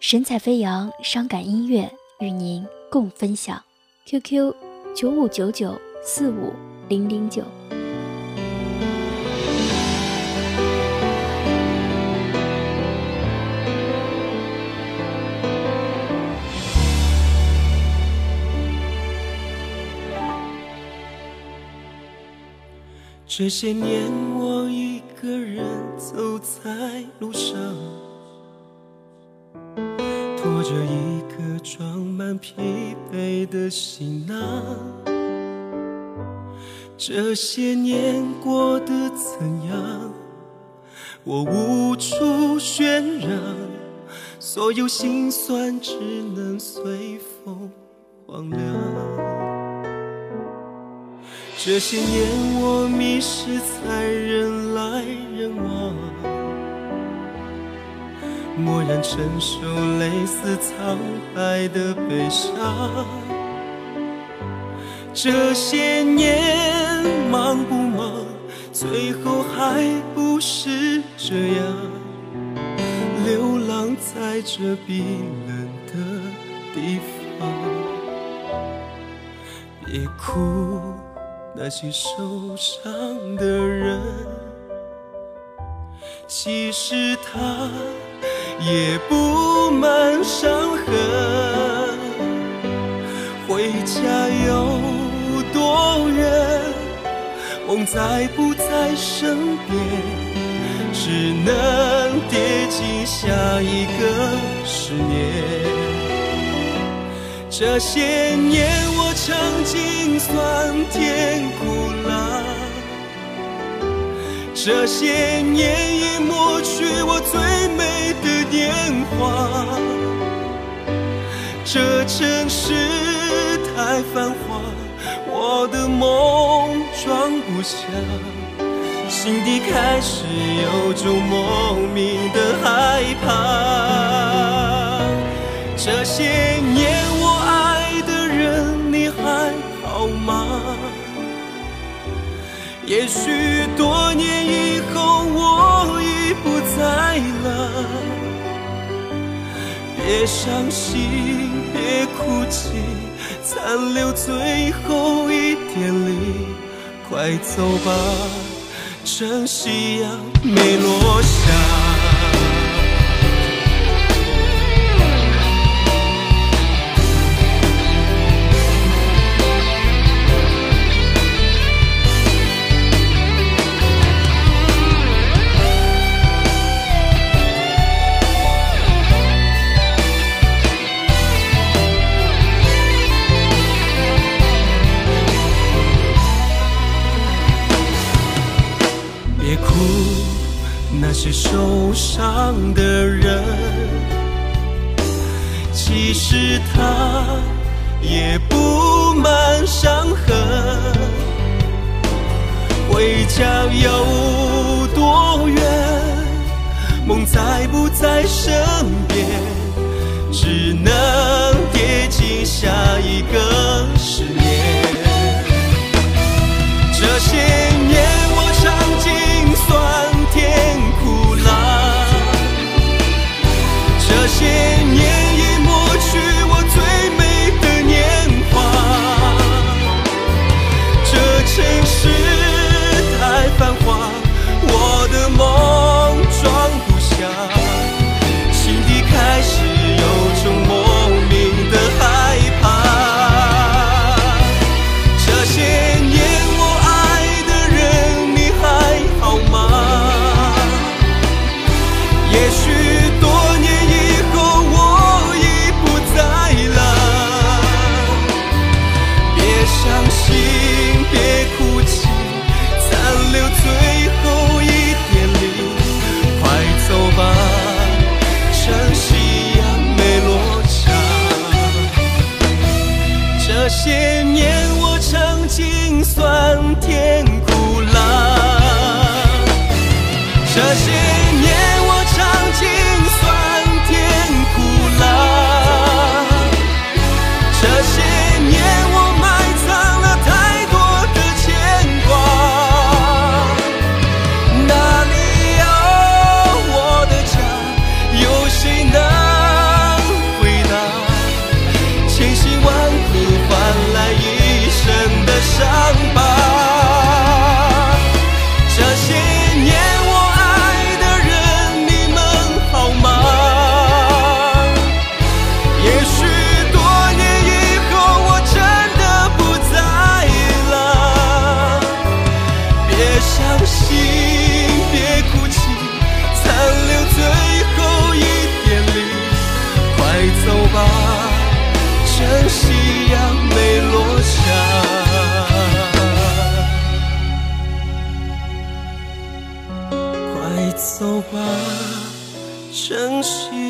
神采飞扬，伤感音乐与您共分享。QQ 九五九九四五零零九。这些年，我一个人走在路上，着一个装满疲惫的行囊。这些年过得怎样？我无处宣扬，所有心酸只能随风荒凉。这些年，我迷失在人默然承受类似苍白的悲伤。这些年，忙不忙？最后还不是这样，流浪在这冰冷的地方。别哭。那些受伤的人，其实他也布满伤痕。回家有多远？梦在不在身边？只能跌进下一个十年。这些年，我尝尽酸甜苦辣；这些年，已抹去我最年华。这城市太繁华，我的梦装不下，心底开始有种莫名的害怕。这些年我爱的人，你还好吗。也许多别伤心，别哭泣，残留最后一点力，快走吧，趁夕阳没落下。哭那些受伤的人，其实他也布满伤痕。回家有多远？梦在不在身边？只能跌进下一个十年。这些走吧，珍惜。